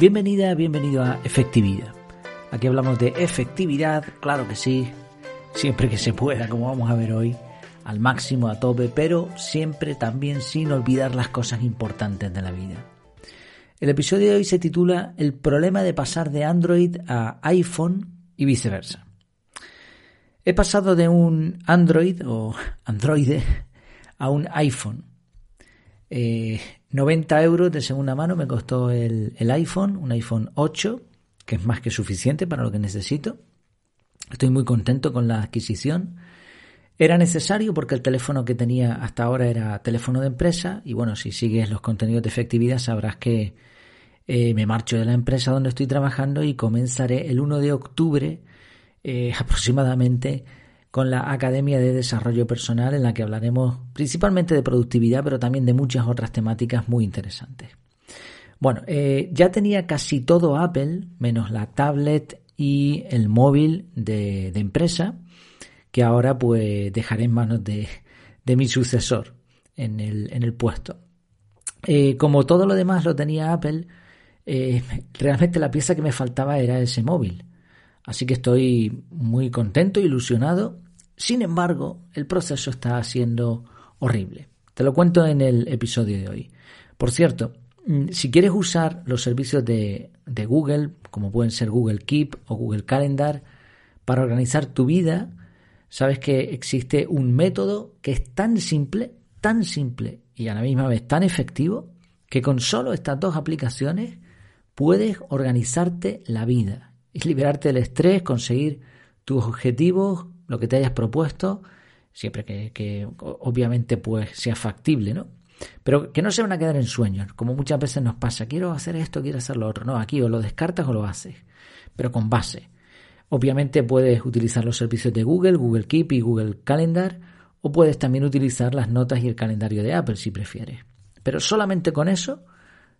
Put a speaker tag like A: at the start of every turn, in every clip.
A: Bienvenida, bienvenido a Efectividad. Aquí hablamos de efectividad, claro que sí, siempre que se pueda, como vamos a ver hoy, al máximo, a tope, pero siempre también sin olvidar las cosas importantes de la vida. El episodio de hoy se titula El problema de pasar de Android a iPhone y viceversa. He pasado de un Android o Android a un iPhone. 90 eh, euros de segunda mano me costó el, el iPhone, un iPhone 8, que es más que suficiente para lo que necesito. Estoy muy contento con la adquisición. Era necesario porque el teléfono que tenía hasta ahora era teléfono de empresa y bueno, si sigues los contenidos de efectividad sabrás que eh, me marcho de la empresa donde estoy trabajando y comenzaré el 1 de octubre eh, aproximadamente con la Academia de Desarrollo Personal en la que hablaremos principalmente de productividad, pero también de muchas otras temáticas muy interesantes. Bueno, eh, ya tenía casi todo Apple, menos la tablet y el móvil de, empresa, que ahora pues dejaré en manos de, mi sucesor en el, en el puesto. Eh, como todo lo demás lo tenía Apple, eh, realmente la pieza que me faltaba era ese móvil. Así que estoy muy contento, ilusionado. Sin embargo, el proceso está siendo horrible. Te lo cuento en el episodio de hoy. Por cierto, mm, si quieres usar los servicios de, Google, como pueden ser Google Keep o Google Calendar, para organizar tu vida, sabes que existe un método que es tan simple, tan simple y a la misma vez tan efectivo, que con solo estas dos aplicaciones puedes organizarte la vida es liberarte del estrés, conseguir tus objetivos, lo que te hayas propuesto, siempre que, obviamente pues sea factible, ¿no? Pero que no se van a quedar en sueños, como muchas veces nos pasa, quiero hacer esto, quiero hacer lo otro. No, aquí o lo descartas o lo haces, pero con base. Obviamente puedes utilizar los servicios de Google, Google Keep y Google Calendar, o puedes también utilizar las notas y el calendario de Apple si prefieres. Pero solamente con eso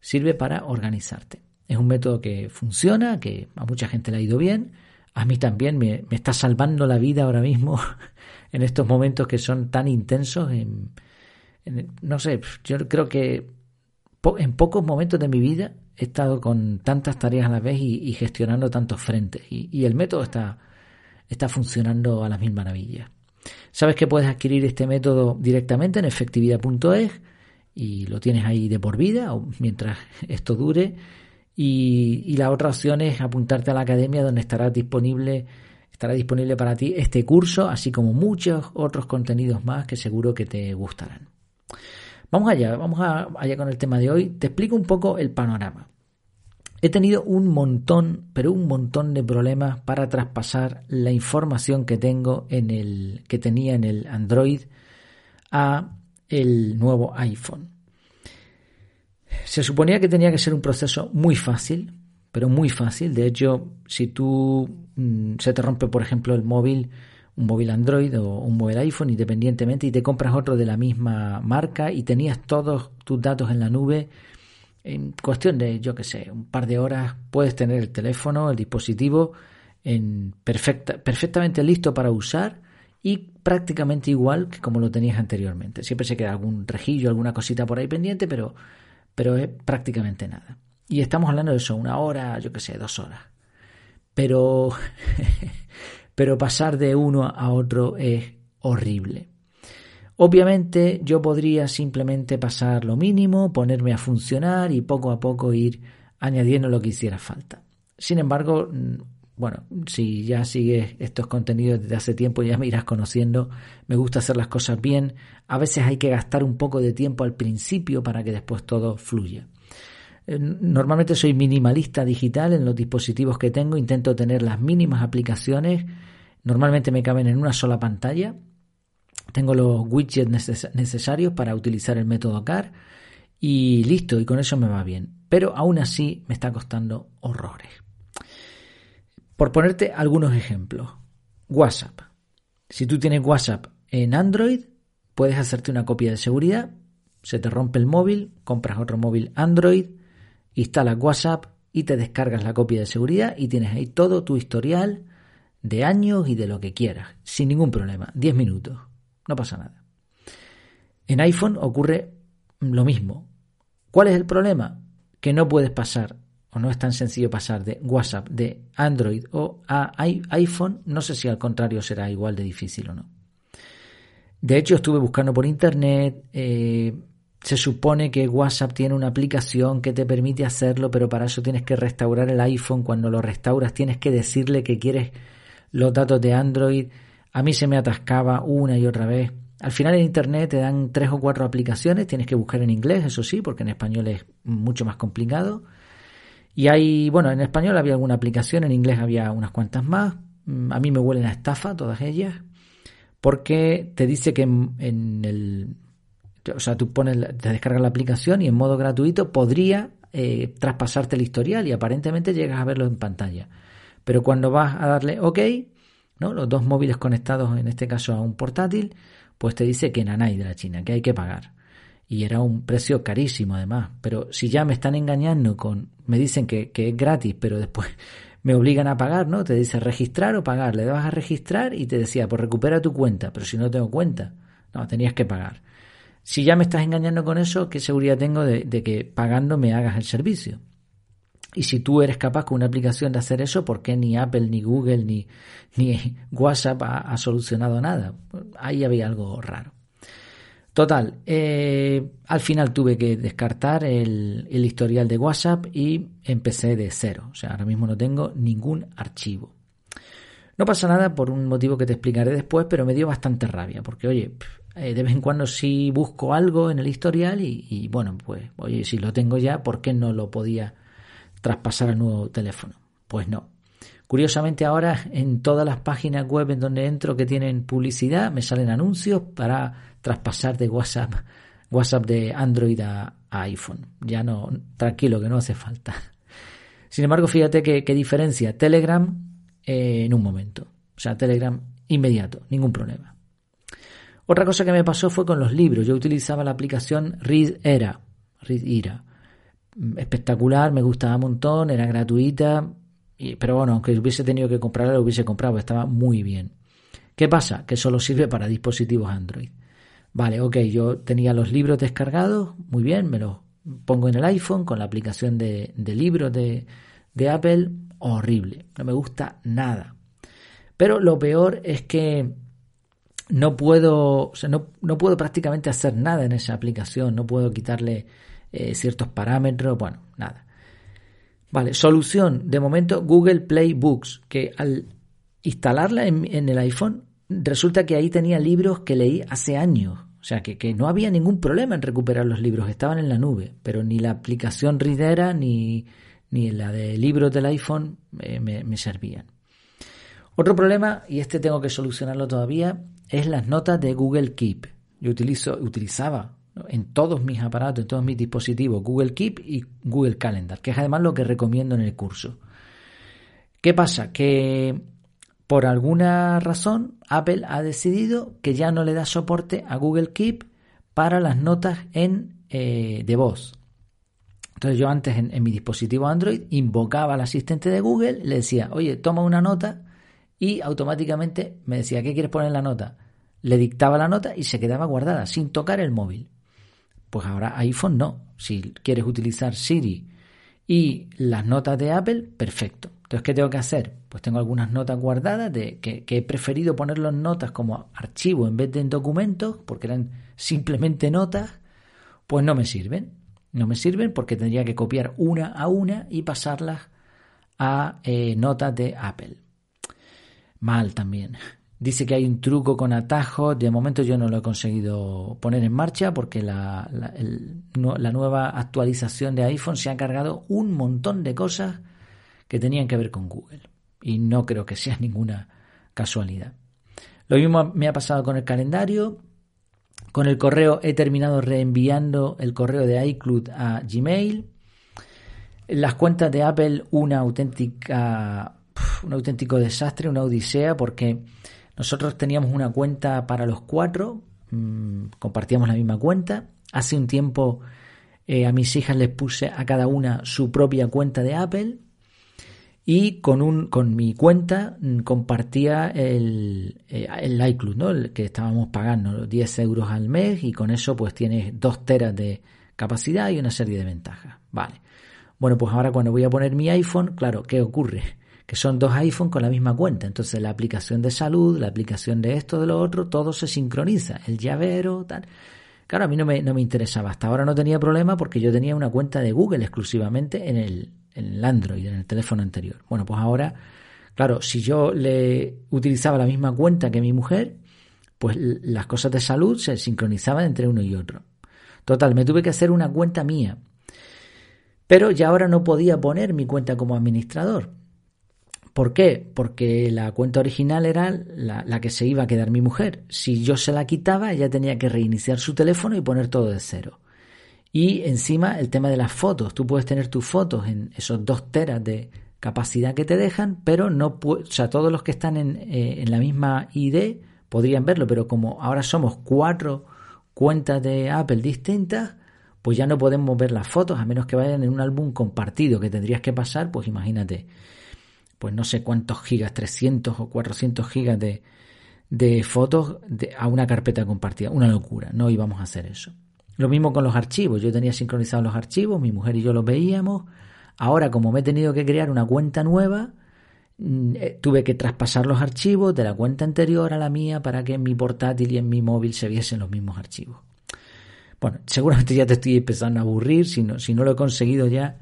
A: sirve para organizarte. Es un método que funciona, que a mucha gente le ha ido bien. A mí también me, está salvando la vida ahora mismo en estos momentos que son tan intensos. no sé, yo creo que en pocos momentos de mi vida he estado con tantas tareas a la vez y, gestionando tantos frentes. Y, el método está, está funcionando a las mil maravillas. Sabes que puedes adquirir este método directamente en efectividad.es y lo tienes ahí de por vida o mientras esto dure y, la otra opción es apuntarte a la academia donde estará disponible, estará disponible para ti este curso, así como muchos otros contenidos más que seguro que te gustarán. Vamos allá, vamos allá con el tema de hoy. Te explico un poco el panorama. He tenido un montón, pero un montón de problemas para traspasar la información que tengo en el que tenía en el Android a el nuevo iPhone. Se suponía que tenía que ser un proceso muy fácil, pero muy fácil. De hecho, si tú mm, se te rompe, por ejemplo, el móvil, un móvil Android o un móvil iPhone, independientemente, y te compras otro de la misma marca y tenías todos tus datos en la nube, en cuestión de, yo qué sé, un par de horas puedes tener el teléfono, el dispositivo en perfecta, perfectamente listo para usar y prácticamente igual que como lo tenías anteriormente. Siempre se queda algún rejillo, alguna cosita por ahí pendiente, pero pero es prácticamente nada. Y estamos hablando de eso, una hora, yo qué sé, dos horas. Pero, pero pasar de uno a otro es horrible. Obviamente yo podría simplemente pasar lo mínimo, ponerme a funcionar y poco a poco ir añadiendo lo que hiciera falta. Sin embargo, mm, bueno, si ya sigues estos contenidos desde hace tiempo, ya me irás conociendo. Me gusta hacer las cosas bien. A veces hay que gastar un poco de tiempo al principio para que después todo fluya. Eh, normalmente soy minimalista digital en los dispositivos que tengo. Intento tener las mínimas aplicaciones. Normalmente me caben en una sola pantalla. Tengo los widgets necesarios para utilizar el método CAR. Y listo, y con eso me va bien. Pero aún así me está costando horrores. Por ponerte algunos ejemplos, WhatsApp. Si tú tienes WhatsApp en Android, puedes hacerte una copia de seguridad, se te rompe el móvil, compras otro móvil Android, instalas WhatsApp y te descargas la copia de seguridad y tienes ahí todo tu historial de años y de lo que quieras, sin ningún problema, 10 minutos, no pasa nada. En iPhone ocurre lo mismo. ¿Cuál es el problema? Que no puedes pasar o no es tan sencillo pasar de WhatsApp de Android o a iPhone, no sé si al contrario será igual de difícil o no. De hecho, estuve buscando por internet. Eh, se supone que WhatsApp tiene una aplicación que te permite hacerlo, pero para eso tienes que restaurar el iPhone. Cuando lo restauras tienes que decirle que quieres los datos de Android. A mí se me atascaba una y otra vez. Al final en Internet te dan tres o cuatro aplicaciones, tienes que buscar en inglés, eso sí, porque en español es mucho más complicado. Y hay, bueno, en español había alguna aplicación, en inglés había unas cuantas más. Mm, a mí me huelen a estafa todas ellas, porque te dice que en el o sea, tú pones, te descargas la aplicación y en modo gratuito podría eh, traspasarte el historial y aparentemente llegas a verlo en pantalla. Pero cuando vas a darle OK, ¿no? los dos móviles conectados en este caso a un portátil, pues te dice que nanay de la China, que hay que pagar. Y era un precio carísimo además. Pero si ya me están engañando con, me dicen que, que es gratis, pero después me obligan a pagar, ¿no? Te dice registrar o pagar. Le dabas a registrar y te decía, pues recupera tu cuenta. Pero si no tengo cuenta, no, tenías que pagar. Si ya me estás engañando con eso, ¿qué seguridad tengo de, que pagando me hagas el servicio? Y si tú eres capaz con una aplicación de hacer eso, ¿por qué ni Apple, ni Google, ni, ni WhatsApp ha, solucionado nada? Ahí había algo raro. Total, eh, al final tuve que descartar el, historial de WhatsApp y empecé de cero. O sea, ahora mismo no tengo ningún archivo. No pasa nada por un motivo que te explicaré después, pero me dio bastante rabia, porque oye, eh, de vez en cuando sí busco algo en el historial y, bueno, pues oye, si lo tengo ya, ¿por qué no lo podía traspasar al nuevo teléfono? Pues no. Curiosamente ahora en todas las páginas web en donde entro que tienen publicidad me salen anuncios para traspasar de WhatsApp, WhatsApp de Android a, iPhone. Ya no, tranquilo que no hace falta. Sin embargo, fíjate qué diferencia. Telegram eh, en un momento. O sea, Telegram inmediato, ningún problema. Otra cosa que me pasó fue con los libros. Yo utilizaba la aplicación Read Era. Read Espectacular, me gustaba un montón, era gratuita. Pero bueno, aunque hubiese tenido que comprarla, lo hubiese comprado, estaba muy bien. ¿Qué pasa? Que solo sirve para dispositivos Android. Vale, ok, yo tenía los libros descargados, muy bien, me los pongo en el iPhone con la aplicación de, libros de, Apple, horrible, no me gusta nada. Pero lo peor es que no puedo, no, no, puedo prácticamente hacer nada en esa aplicación, no puedo quitarle eh, ciertos parámetros, bueno, nada. Vale, solución, de momento Google Play Books, que al instalarla en, el iPhone, resulta que ahí tenía libros que leí hace años, o sea, que, que, no había ningún problema en recuperar los libros, estaban en la nube, pero ni la aplicación Readera ni, ni la de libros del iPhone eh, me, me servían. Otro problema, y este tengo que solucionarlo todavía, es las notas de Google Keep. Yo utilizo, utilizaba en todos mis aparatos, en todos mis dispositivos, Google Keep y Google Calendar, que es además lo que recomiendo en el curso. ¿Qué pasa? Que por alguna razón Apple ha decidido que ya no le da soporte a Google Keep para las notas en, eh, de voz. Entonces yo antes en, en, mi dispositivo Android invocaba al asistente de Google, le decía, oye, toma una nota y automáticamente me decía, ¿qué quieres poner en la nota? Le dictaba la nota y se quedaba guardada sin tocar el móvil. Pues ahora iPhone no. Si quieres utilizar Siri y las notas de Apple, perfecto. Entonces, ¿qué tengo que hacer? Pues tengo algunas notas guardadas de que, he preferido ponerlo en notas como archivo en vez de en documentos, porque eran simplemente notas, pues no me sirven. No me sirven porque tendría que copiar una a una y pasarlas a eh, notas de Apple mal también. Dice que hay un truco con atajos. De momento yo no lo he conseguido poner en marcha porque la, la, nueva actualización de iPhone se ha cargado un montón de cosas que tenían que ver con Google. Y no creo que sea ninguna casualidad. Lo mismo me ha pasado con el calendario. Con el correo he terminado reenviando el correo de iCloud a Gmail. Las cuentas de Apple, una auténtica un auténtico desastre, una odisea, porque nosotros teníamos una cuenta para los cuatro, mm, compartíamos la misma cuenta. Hace un tiempo eh, a mis hijas les puse a cada una su propia cuenta de Apple y con, un, con mi cuenta mm, compartía el, eh, el iCloud, ¿no? el que estábamos pagando 10 euros al mes y con eso pues tienes 2 teras de capacidad y una serie de ventajas. Vale. Bueno, pues ahora cuando voy a poner mi iPhone, claro, ¿qué ocurre? Que son dos iPhones con la misma cuenta. Entonces la aplicación de salud, la aplicación de esto, de lo otro, todo se sincroniza. El llavero, tal. Claro, a mí no me, no me interesaba. Hasta ahora no tenía problema porque yo tenía una cuenta de Google exclusivamente en el, en el Android, en el teléfono anterior. Bueno, pues ahora, claro, si yo le utilizaba la misma cuenta que mi mujer, pues las cosas de salud se sincronizaban entre uno y otro. Total, me tuve que hacer una cuenta mía. Pero ya ahora no podía poner mi cuenta como administrador. ¿Por qué? Porque la cuenta original era la, que se iba a quedar mi mujer. Si yo se la quitaba, ella tenía que reiniciar su teléfono y poner todo de cero. Y encima el tema de las fotos. Tú puedes tener tus fotos en esos dos teras de capacidad que te dejan, pero no o sea, todos los que están en, eh, en la misma ID podrían verlo, pero como ahora somos cuatro cuentas de Apple distintas, pues ya no podemos ver las fotos a menos que vayan en un álbum compartido que tendrías que pasar, pues imagínate, pues no sé cuántos gigas, 300 o 400 gigas de, de fotos a una carpeta compartida. Una locura, no íbamos a hacer eso. Lo mismo con los archivos. Yo tenía sincronizados los archivos, mi mujer y yo los veíamos. Ahora, como me he tenido que crear una cuenta nueva, mm, eh, tuve que traspasar los archivos de la cuenta anterior a la mía para que en mi portátil y en mi móvil se viesen los mismos archivos. Bueno, seguramente ya te estoy empezando a aburrir, si no, si no lo he conseguido ya,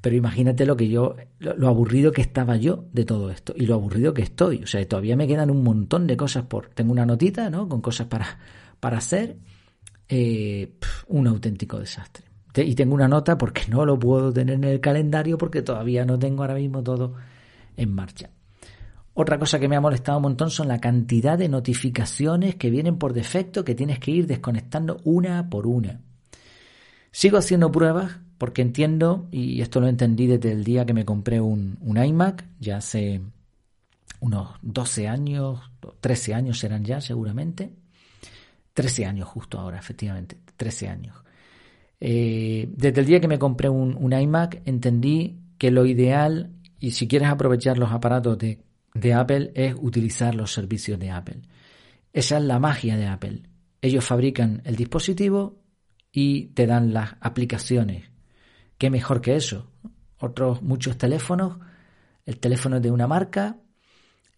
A: pero imagínate lo que yo, lo, aburrido que estaba yo de todo esto y lo aburrido que estoy. O sea, todavía me quedan un montón de cosas por. Tengo una notita, ¿no? Con cosas para, para hacer eh, un auténtico desastre. Y tengo una nota porque no lo puedo tener en el calendario porque todavía no tengo ahora mismo todo en marcha. Otra cosa que me ha molestado un montón son la cantidad de notificaciones que vienen por defecto que tienes que ir desconectando una por una. Sigo haciendo pruebas porque entiendo, y esto lo entendí desde el día que me compré un, un iMac, ya hace unos 12 años, 13 años serán ya seguramente, 13 años justo ahora, efectivamente, 13 años. Eh, desde el día que me compré un, iMac entendí que lo ideal, y si quieres aprovechar los aparatos de, de Apple, es utilizar los servicios de Apple. Esa es la magia de Apple. Ellos fabrican el dispositivo y te dan las aplicaciones. ¿Qué mejor que eso? Otros muchos teléfonos, el teléfono es de una marca,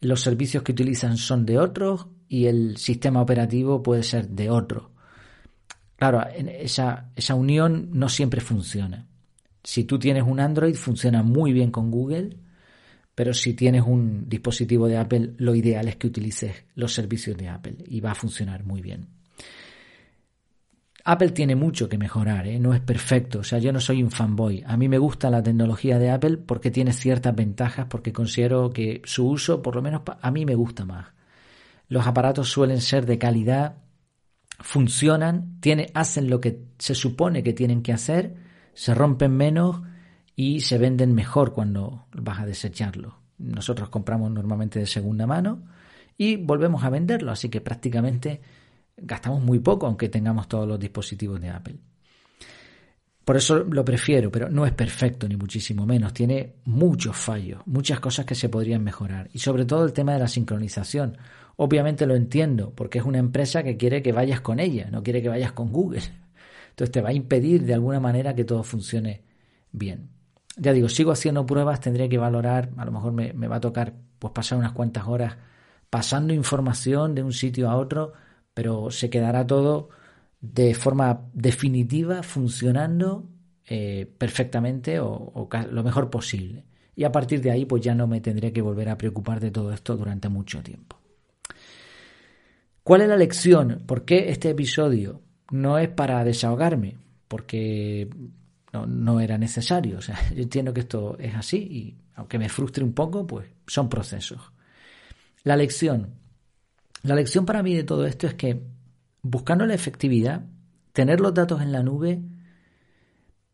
A: los servicios que utilizan son de otros y el sistema operativo puede ser de otro. Claro, esa, esa unión no siempre funciona. Si tú tienes un Android, funciona muy bien con Google, pero si tienes un dispositivo de Apple, lo ideal es que utilices los servicios de Apple y va a funcionar muy bien. Apple tiene mucho que mejorar, ¿eh? no es perfecto, o sea, yo no soy un fanboy. A mí me gusta la tecnología de Apple porque tiene ciertas ventajas, porque considero que su uso, por lo menos a mí me gusta más los aparatos suelen ser de calidad, funcionan, hacen lo que se supone que tienen que hacer, se rompen menos y se venden mejor cuando vas a desecharlo. Nosotros compramos normalmente de segunda mano y volvemos a venderlo, así que prácticamente gastamos muy poco aunque tengamos todos los dispositivos de Apple. Por eso lo prefiero, pero no es perfecto ni muchísimo menos. Tiene muchos fallos, muchas cosas que se podrían mejorar. Y sobre todo el tema de la sincronización. Obviamente lo entiendo, porque es una empresa que quiere que vayas con ella, no quiere que vayas con Google. Entonces te va a impedir de alguna manera que todo funcione bien. Ya digo, sigo haciendo pruebas, tendría que valorar, a lo mejor me, va a tocar pues pasar unas cuantas horas pasando información de un sitio a otro, pero se quedará todo de forma definitiva funcionando eh, perfectamente o, lo mejor posible. Y a partir de ahí pues ya no me tendré que volver a preocupar de todo esto durante mucho tiempo. ¿Cuál es la lección? ¿Por qué este episodio? No es para desahogarme, porque no, era necesario. O sea, yo entiendo que esto es así y aunque me frustre un poco, pues son procesos. La lección. La lección para mí de todo esto es que buscando la efectividad, tener los datos en la nube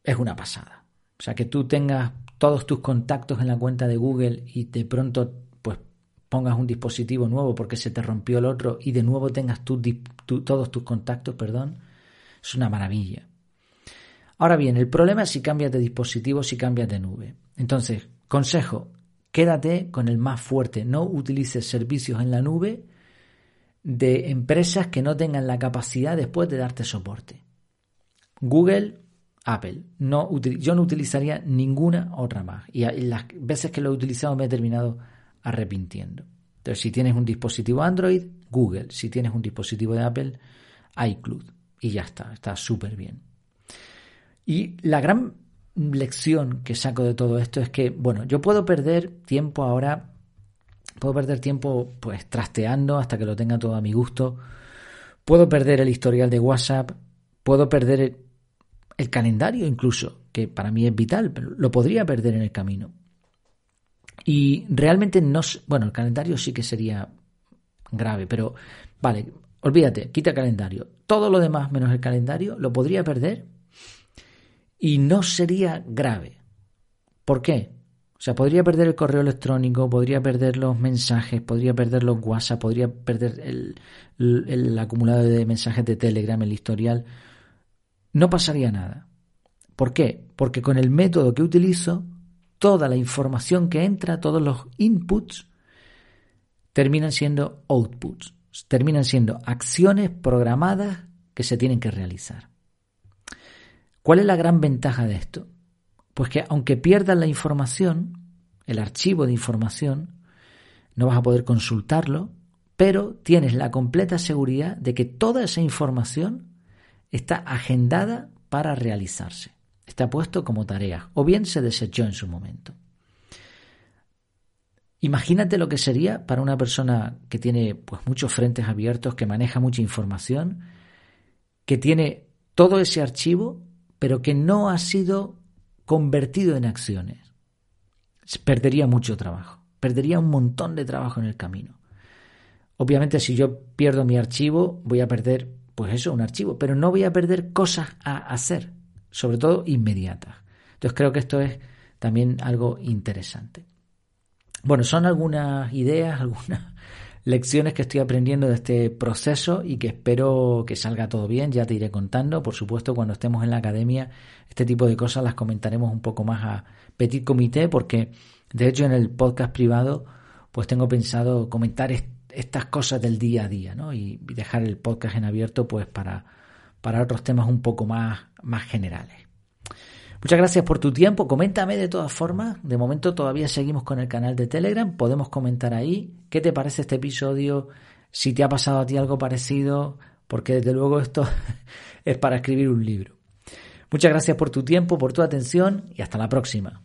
A: es una pasada. O sea, que tú tengas todos tus contactos en la cuenta de Google y de pronto pongas un dispositivo nuevo porque se te rompió el otro y de nuevo tengas todos tus contactos, perdón, es una maravilla. Ahora bien, el problema es si cambias de dispositivo, si cambias de nube. Entonces, consejo, quédate con el más fuerte, no utilices servicios en la nube de empresas que no tengan la capacidad después de darte soporte. Google Apple. No, yo no utilizaría ninguna otra más. Y las veces que lo he utilizado me he terminado arrepintiendo. Entonces, si tienes un dispositivo Android, Google. Si tienes un dispositivo de Apple, iCloud. Y ya está, está súper bien. Y la gran lección que saco de todo esto es que, bueno, yo puedo perder tiempo ahora, puedo perder tiempo pues trasteando hasta que lo tenga todo a mi gusto, puedo perder el historial de WhatsApp, puedo perder el calendario incluso, que para mí es vital, pero lo podría perder en el camino. Y realmente no, bueno, el calendario sí que sería grave, pero vale, olvídate, quita el calendario. Todo lo demás menos el calendario lo podría perder y no sería grave. ¿Por qué? O sea, podría perder el correo electrónico, podría perder los mensajes, podría perder los WhatsApp, podría perder el, acumulado de mensajes de Telegram, el historial no pasaría nada. ¿Por qué? Porque con el método que utilizo, toda la información que entra, todos los inputs, terminan siendo outputs, terminan siendo acciones programadas que se tienen que realizar. ¿Cuál es la gran ventaja de esto? Pues que aunque pierdas la información, el archivo de información, no vas a poder consultarlo, pero tienes la completa seguridad de que toda esa información está agendada para realizarse. Está puesto como tarea o bien se desechó en su momento. Imagínate lo que sería para una persona que tiene pues, muchos frentes abiertos, que maneja mucha información, que tiene todo ese archivo, pero que no ha sido convertido en acciones. Perdería mucho trabajo, perdería un montón de trabajo en el camino. Obviamente si yo pierdo mi archivo, voy a perder pues eso, un archivo, pero no voy a perder cosas a hacer, sobre todo inmediatas. Entonces creo que esto es también algo interesante. Bueno, son algunas ideas, algunas lecciones que estoy aprendiendo de este proceso y que espero que salga todo bien, ya te iré contando. Por supuesto, cuando estemos en la academia, este tipo de cosas las comentaremos un poco más a petit comité, porque de hecho en el podcast privado, pues tengo pensado comentar estas cosas del día a día, ¿no? Y, dejar el podcast en abierto, pues, para, para otros temas un poco más, más generales. Muchas gracias por tu tiempo. Coméntame de todas formas. De momento todavía seguimos con el canal de Telegram. Podemos comentar ahí qué te parece este episodio, si te ha pasado a ti algo parecido, porque desde luego esto es para escribir un libro. Muchas gracias por tu tiempo, por tu atención y hasta la próxima.